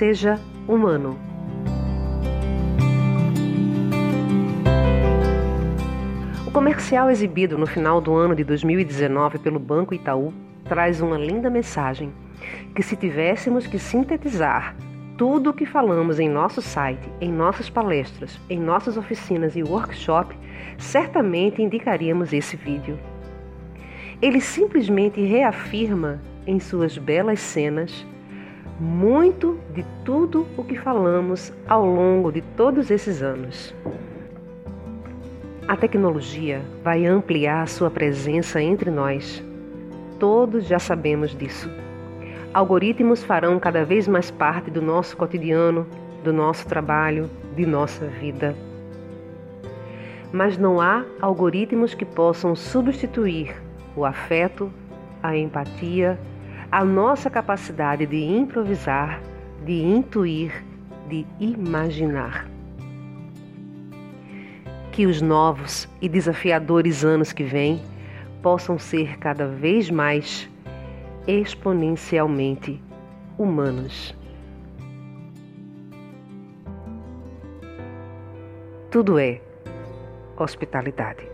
Seja humano. O comercial exibido no final do ano de 2019 pelo Banco Itaú traz uma linda mensagem que, se tivéssemos que sintetizar tudo o que falamos em nosso site, em nossas palestras, em nossas oficinas e workshop, certamente indicaríamos esse vídeo. Ele simplesmente reafirma em suas belas cenas muito de tudo o que falamos ao longo de todos esses anos. A tecnologia vai ampliar sua presença entre nós. Todos já sabemos disso. Algoritmos farão cada vez mais parte do nosso cotidiano, do nosso trabalho, de nossa vida. Mas não há algoritmos que possam substituir o afeto, a empatia, a nossa capacidade de improvisar, de intuir, de imaginar. Que os novos e desafiadores anos que vêm possam ser cada vez mais exponencialmente humanos. Tudo é hospitalidade.